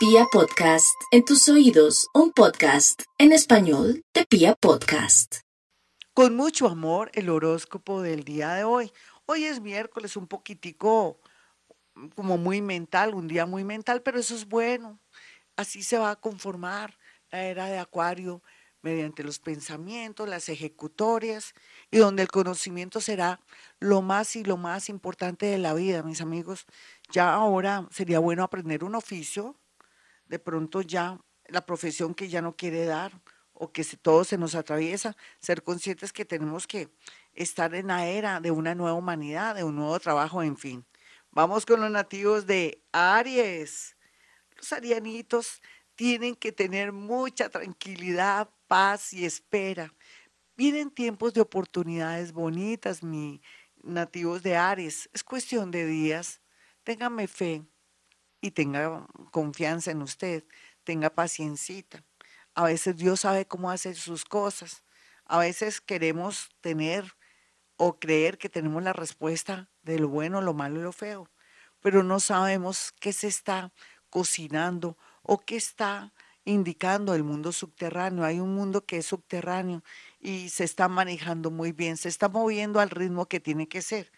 Pia Podcast, en tus oídos, un podcast en español de Pia Podcast. Con mucho amor, el horóscopo del día de hoy. Hoy es miércoles, un poquitico como muy mental, un día muy mental, pero eso es bueno. Así se va a conformar la era de Acuario mediante los pensamientos, las ejecutorias y donde el conocimiento será lo más y lo más importante de la vida, mis amigos. Ya ahora sería bueno aprender un oficio, de pronto ya la profesión que ya no quiere dar o que todo se nos atraviesa, ser conscientes que tenemos que estar en la era de una nueva humanidad, de un nuevo trabajo, en fin. Vamos con los nativos de Aries. Los arianitos tienen que tener mucha tranquilidad, paz y espera. Vienen tiempos de oportunidades bonitas, mi nativos de Aries. Es cuestión de días. Téngame fe y tenga confianza en usted. Tenga paciencia. A veces Dios sabe cómo hacer sus cosas. A veces queremos tener o creer que tenemos la respuesta de lo bueno, lo malo y lo feo, pero no sabemos qué se está cocinando o qué está indicando el mundo subterráneo. Hay un mundo que es subterráneo y se está manejando muy bien, se está moviendo al ritmo que tiene que ser.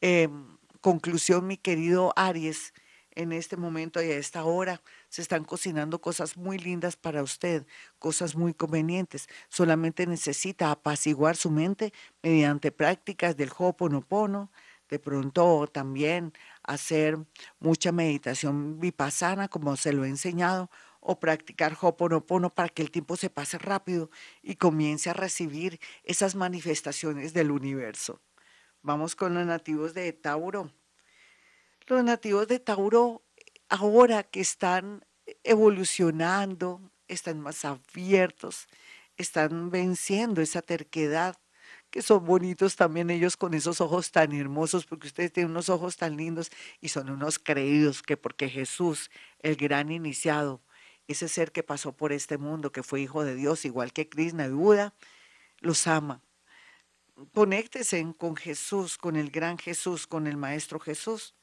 Em, conclusión, mi querido Aries, en este momento y a esta hora se están cocinando cosas muy lindas para usted, cosas muy convenientes. Solamente necesita apaciguar su mente mediante prácticas del Ho'oponopono, de pronto también hacer mucha meditación vipassana, como se lo he enseñado, o practicar Ho'oponopono para que el tiempo se pase rápido y comience a recibir esas manifestaciones del universo. Vamos con los nativos de Tauro. Los nativos de Tauro, ahora que están evolucionando, están más abiertos, están venciendo esa terquedad que son bonitos también ellos con esos ojos tan hermosos, porque ustedes tienen unos ojos tan lindos y son unos creídos que porque Jesús, el gran iniciado, ese ser que pasó por este mundo, que fue hijo de Dios, igual que Krishna y Buda, los ama. Conéctese con Jesús, con el gran Jesús, con el Maestro Jesús,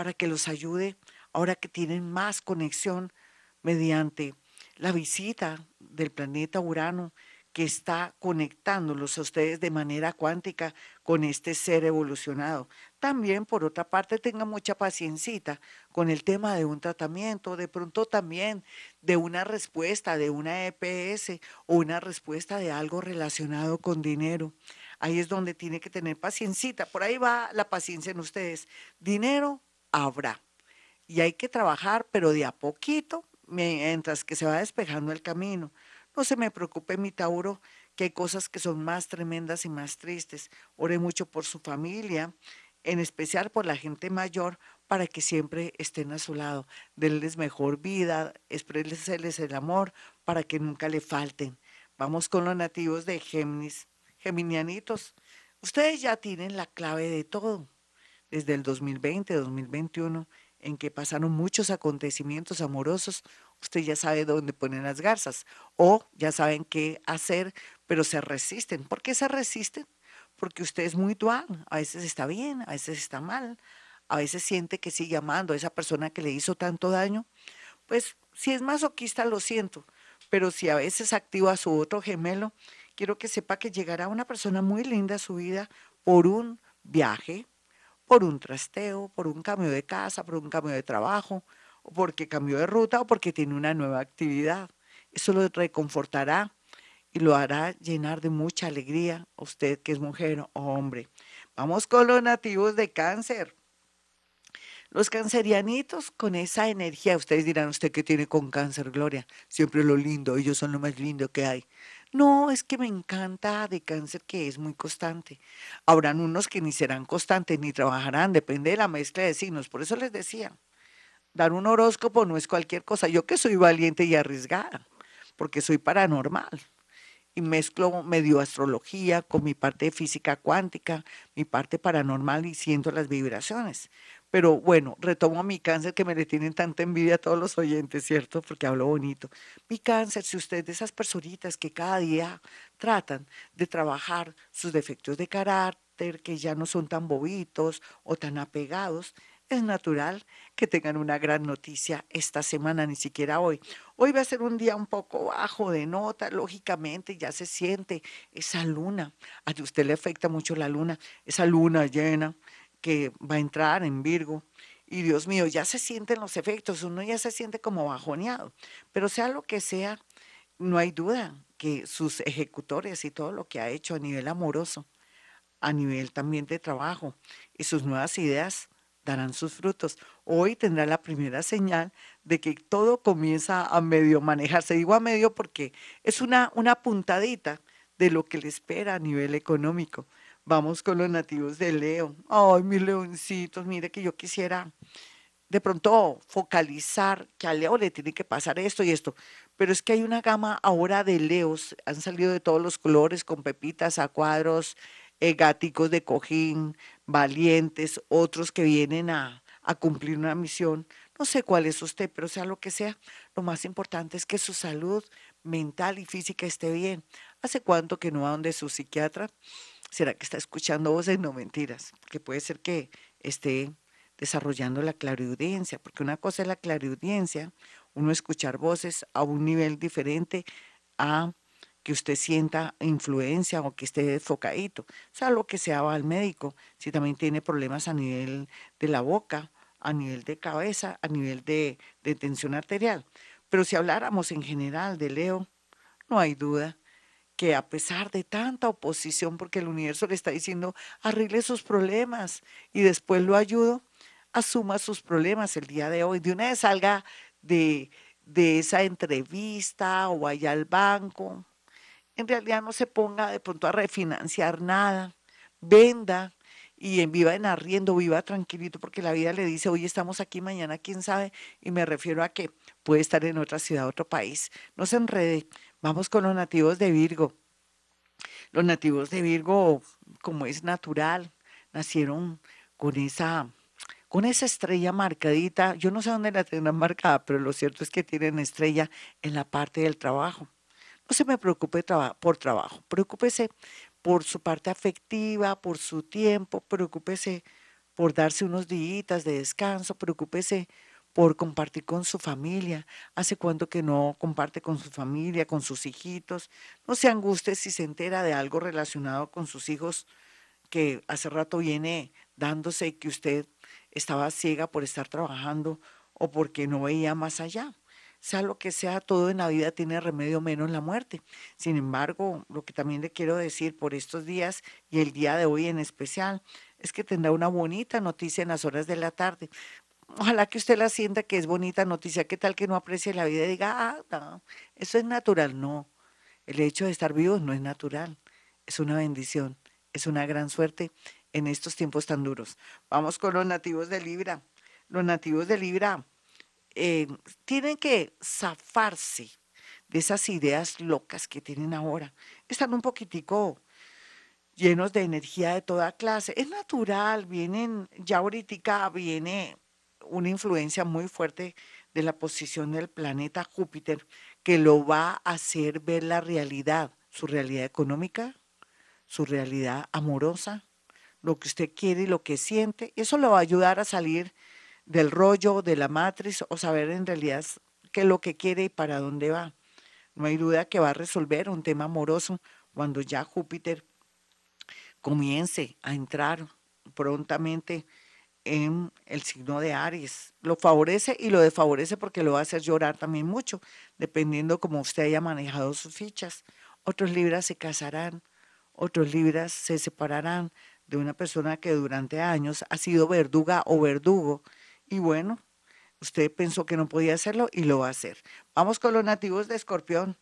para que los ayude ahora que tienen más conexión mediante la visita del planeta Urano que está conectándolos a ustedes de manera cuántica con este ser evolucionado. También, por otra parte, tenga mucha paciencia con el tema de un tratamiento, de pronto también de una respuesta de una EPS o una respuesta de algo relacionado con dinero. Ahí es donde tiene que tener paciencia. Por ahí va la paciencia en ustedes. Dinero habrá. Y hay que trabajar, pero de a poquito, mientras que se va despejando el camino. No se me preocupe, mi Tauro, que hay cosas que son más tremendas y más tristes. Ore mucho por su familia, en especial por la gente mayor, para que siempre estén a su lado. Denles mejor vida, expresenles el amor para que nunca le falten. Vamos con los nativos de Géminis, geminianitos. Ustedes ya tienen la clave de todo. Desde el 2020, 2021, en que pasaron muchos acontecimientos amorosos, usted ya sabe dónde ponen las garzas o ya saben qué hacer, pero se resisten. ¿Por qué se resisten? Porque usted es muy dual, a veces está bien, a veces está mal, a veces siente que sigue amando a esa persona que le hizo tanto daño. Pues si es masoquista, lo siento, pero si a veces activa a su otro gemelo, quiero que sepa que llegará una persona muy linda a su vida por un viaje, por un trasteo, por un cambio de casa, por un cambio de trabajo, o porque cambió de ruta o porque tiene una nueva actividad. Eso lo reconfortará y lo hará llenar de mucha alegría a usted que es mujer o hombre. Vamos con los nativos de cáncer. Los cancerianitos con esa energía, ustedes dirán, ¿usted qué tiene con cáncer, Gloria? Siempre lo lindo, ellos son lo más lindo que hay. No, es que me encanta de cáncer que es muy constante. Habrán unos que ni serán constantes ni trabajarán, depende de la mezcla de signos. Por eso les decía, dar un horóscopo no es cualquier cosa. Yo que soy valiente y arriesgada, porque soy paranormal y mezclo medio astrología con mi parte de física cuántica, mi parte paranormal y siento las vibraciones. Pero bueno, retomo mi cáncer que me le tienen tanta envidia a todos los oyentes, ¿cierto? Porque hablo bonito. Mi cáncer, si usted de esas personitas que cada día tratan de trabajar sus defectos de carácter, que ya no son tan bobitos o tan apegados, es natural que tengan una gran noticia esta semana, ni siquiera hoy. Hoy va a ser un día un poco bajo de nota, lógicamente ya se siente esa luna. A usted le afecta mucho la luna, esa luna llena que va a entrar en Virgo. Y Dios mío, ya se sienten los efectos, uno ya se siente como bajoneado. Pero sea lo que sea, no hay duda que sus ejecutores y todo lo que ha hecho a nivel amoroso, a nivel también de trabajo y sus nuevas ideas darán sus frutos. Hoy tendrá la primera señal de que todo comienza a medio manejarse. Digo a medio porque es una, una puntadita de lo que le espera a nivel económico. Vamos con los nativos de Leo. Ay, mis leoncitos, mire que yo quisiera de pronto focalizar que a Leo le tiene que pasar esto y esto, pero es que hay una gama ahora de Leos, han salido de todos los colores, con pepitas a cuadros, eh, de cojín, valientes, otros que vienen a, a cumplir una misión. No sé cuál es usted, pero sea lo que sea, lo más importante es que su salud mental y física esté bien. ¿Hace cuánto que no va donde su psiquiatra? ¿Será que está escuchando voces? No mentiras, que puede ser que esté desarrollando la clariaudiencia, porque una cosa es la clariaudiencia, uno escuchar voces a un nivel diferente a que usted sienta influencia o que esté desfocadito. O sea, lo que sea va al médico. Si también tiene problemas a nivel de la boca, a nivel de cabeza, a nivel de, de tensión arterial. Pero si habláramos en general de Leo, no hay duda que a pesar de tanta oposición, porque el universo le está diciendo, arregle sus problemas y después lo ayudo, asuma sus problemas el día de hoy. De una vez salga de, de esa entrevista o vaya al banco, en realidad no se ponga de pronto a refinanciar nada, venda y en viva en arriendo, viva tranquilito, porque la vida le dice, hoy estamos aquí, mañana quién sabe, y me refiero a que puede estar en otra ciudad, otro país. No se enrede. Vamos con los nativos de Virgo. Los nativos de Virgo, como es natural, nacieron con esa con esa estrella marcadita, yo no sé dónde la tendrán marcada, pero lo cierto es que tienen estrella en la parte del trabajo. No se me preocupe por trabajo, preocúpese por su parte afectiva, por su tiempo, preocúpese por darse unos días de descanso, preocúpese por compartir con su familia. ¿Hace cuánto que no comparte con su familia, con sus hijitos? No se angustie si se entera de algo relacionado con sus hijos que hace rato viene dándose que usted estaba ciega por estar trabajando o porque no veía más allá sea lo que sea, todo en la vida tiene remedio menos la muerte. Sin embargo, lo que también le quiero decir por estos días y el día de hoy en especial, es que tendrá una bonita noticia en las horas de la tarde. Ojalá que usted la sienta que es bonita noticia, ¿qué tal que no aprecie la vida y diga, ah, no, eso es natural? No, el hecho de estar vivo no es natural, es una bendición, es una gran suerte en estos tiempos tan duros. Vamos con los nativos de Libra. Los nativos de Libra eh, tienen que zafarse de esas ideas locas que tienen ahora. Están un poquitico llenos de energía de toda clase. Es natural, vienen, ya ahorita viene una influencia muy fuerte de la posición del planeta Júpiter que lo va a hacer ver la realidad, su realidad económica, su realidad amorosa, lo que usted quiere y lo que siente. Eso lo va a ayudar a salir del rollo, de la matriz, o saber en realidad qué es lo que quiere y para dónde va. No hay duda que va a resolver un tema amoroso cuando ya Júpiter comience a entrar prontamente en el signo de Aries. Lo favorece y lo desfavorece porque lo va a hacer llorar también mucho, dependiendo cómo usted haya manejado sus fichas. Otros libras se casarán, otros libras se separarán de una persona que durante años ha sido verduga o verdugo y bueno, usted pensó que no podía hacerlo y lo va a hacer. Vamos con los nativos de Escorpión.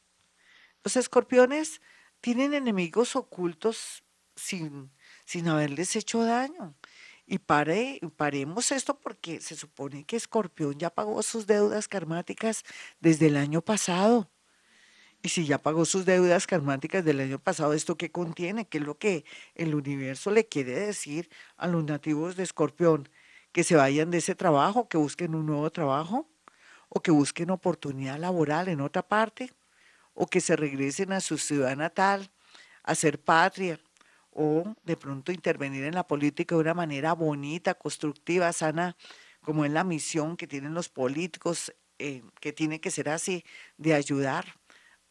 Los escorpiones tienen enemigos ocultos sin, sin haberles hecho daño. Y pare, paremos esto porque se supone que Escorpión ya pagó sus deudas karmáticas desde el año pasado. Y si ya pagó sus deudas karmáticas del año pasado, ¿esto qué contiene? ¿Qué es lo que el universo le quiere decir a los nativos de Escorpión? que se vayan de ese trabajo, que busquen un nuevo trabajo o que busquen oportunidad laboral en otra parte o que se regresen a su ciudad natal, a ser patria o de pronto intervenir en la política de una manera bonita, constructiva, sana, como es la misión que tienen los políticos, eh, que tiene que ser así, de ayudar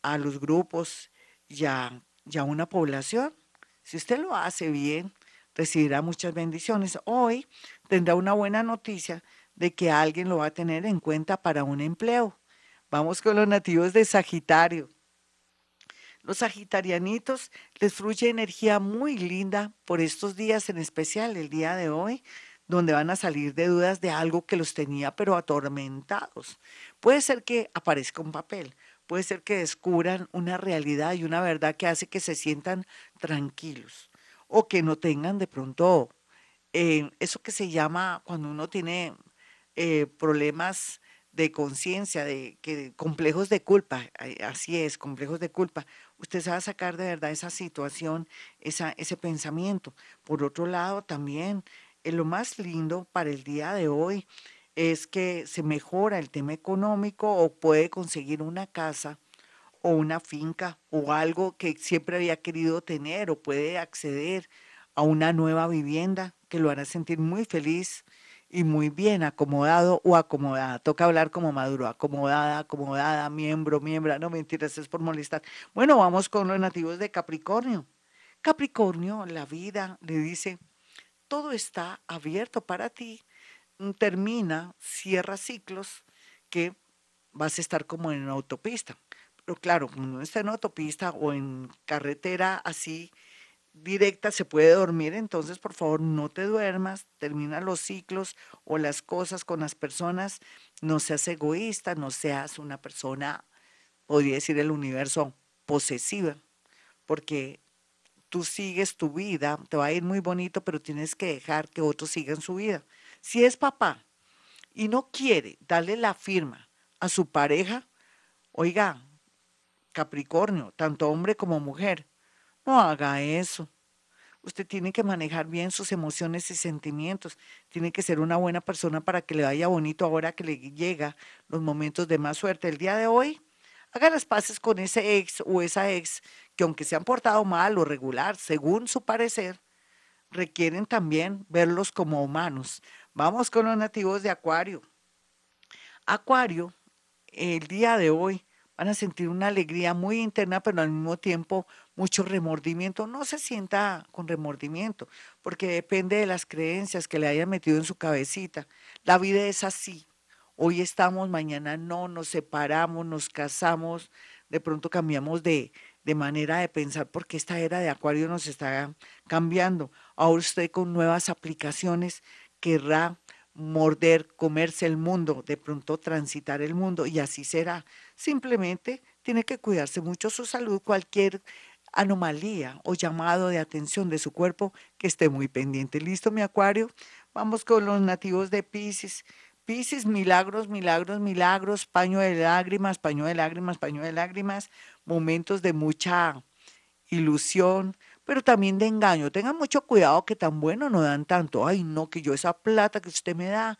a los grupos y y a una población. Si usted lo hace bien, recibirá muchas bendiciones. Hoy tendrá una buena noticia de que alguien lo va a tener en cuenta para un empleo. Vamos con los nativos de Sagitario. Los sagitarianitos les fluye energía muy linda por estos días, en especial el día de hoy, donde van a salir de dudas de algo que los tenía pero atormentados. Puede ser que aparezca un papel, puede ser que descubran una realidad y una verdad que hace que se sientan tranquilos o que no tengan de pronto eh, eso que se llama cuando uno tiene eh, problemas de conciencia, de que complejos de culpa, así es, complejos de culpa. Usted va a sacar de verdad esa situación, esa, ese pensamiento. Por otro lado, también eh, lo más lindo para el día de hoy es que se mejora el tema económico o puede conseguir una casa o una finca o algo que siempre había querido tener o puede acceder a una nueva vivienda que lo hará sentir muy feliz y muy bien acomodado o acomodada. Toca hablar como maduro, acomodada, acomodada, miembro, miembro. No mentiras, es por molestar. Bueno, vamos con los nativos de Capricornio. Capricornio, la vida le dice, todo está abierto para ti. Mm, termina, cierra ciclos que vas a estar como en autopista. Pero claro, uno está en autopista o en carretera así, directa se puede dormir, entonces por favor no te duermas, termina los ciclos o las cosas con las personas, no seas egoísta, no seas una persona, podría decir el universo, posesiva, porque tú sigues tu vida, te va a ir muy bonito, pero tienes que dejar que otros sigan su vida. Si es papá y no quiere darle la firma a su pareja, oiga, Capricornio, tanto hombre como mujer, no haga eso. Usted tiene que manejar bien sus emociones y sentimientos. Tiene que ser una buena persona para que le vaya bonito ahora que le llega los momentos de más suerte. El día de hoy, haga las paces con ese ex o esa ex que aunque se han portado mal o regular, según su parecer, requieren también verlos como humanos. Vamos con los nativos de Acuario. Acuario, el día de hoy, van a sentir una alegría muy interna, pero al mismo tiempo mucho remordimiento. No se sienta con remordimiento, porque depende de las creencias que le hayan metido en su cabecita. La vida es así. Hoy estamos, mañana no, nos separamos, nos casamos, de pronto cambiamos de, de manera de pensar porque esta era de Acuario nos está cambiando. Ahora usted con nuevas aplicaciones querrá morder, comerse el mundo, de pronto transitar el mundo y así será. Simplemente tiene que cuidarse mucho su salud, cualquier anomalía o llamado de atención de su cuerpo que esté muy pendiente. ¿Listo, mi acuario? Vamos con los nativos de Pisces. Pisces, milagros, milagros, milagros, paño de lágrimas, paño de lágrimas, paño de lágrimas, momentos de mucha ilusión, pero también de engaño. Tengan mucho cuidado que tan bueno no dan tanto. Ay, no, que yo esa plata que usted me da,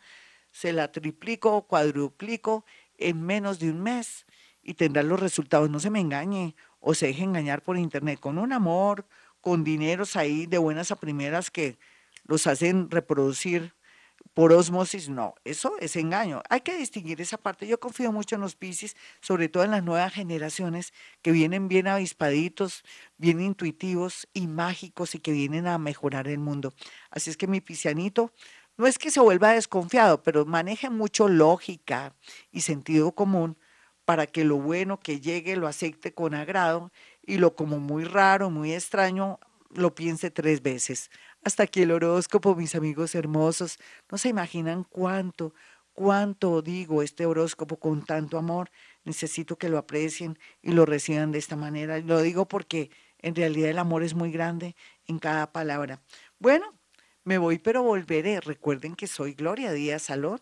se la triplico o cuadruplico en menos de un mes y tendrá los resultados. No se me engañe o se deje engañar por internet con un amor, con dineros ahí de buenas a primeras que los hacen reproducir por osmosis, no, eso es engaño. Hay que distinguir esa parte. Yo confío mucho en los Piscis, sobre todo en las nuevas generaciones que vienen bien avispaditos, bien intuitivos y mágicos y que vienen a mejorar el mundo. Así es que mi piscianito, no es que se vuelva desconfiado, pero maneje mucho lógica y sentido común para que lo bueno que llegue lo acepte con agrado y lo como muy raro, muy extraño, lo piense tres veces. Hasta aquí el horóscopo, mis amigos hermosos. No se imaginan cuánto, cuánto digo este horóscopo con tanto amor. Necesito que lo aprecien y lo reciban de esta manera. Lo digo porque en realidad el amor es muy grande en cada palabra. Bueno, me voy pero volveré. Recuerden que soy Gloria Díaz Salón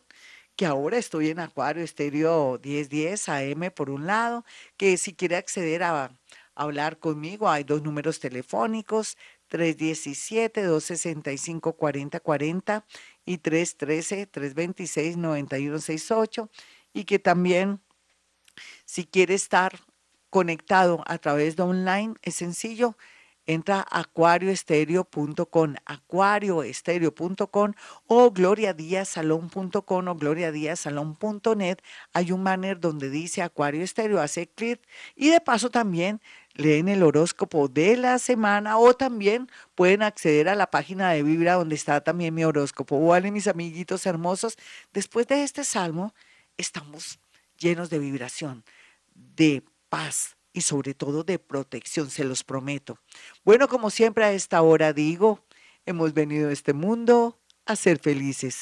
que ahora estoy en Acuario Estéreo 1010 AM por un lado, que si quiere acceder a hablar conmigo hay dos números telefónicos, 317-265-4040 y 313-326-9168 y que también si quiere estar conectado a través de online es sencillo, entra a acuarioestereo.com, acuarioestereo.com o gloriadiasalón.com o gloriadiasalón.net. Hay un banner donde dice Acuario Estéreo, hace clic y de paso también leen el horóscopo de la semana o también pueden acceder a la página de Vibra donde está también mi horóscopo. Vale, mis amiguitos hermosos, después de este salmo estamos llenos de vibración, de paz y sobre todo de protección, se los prometo. Bueno, como siempre a esta hora digo, hemos venido a este mundo a ser felices.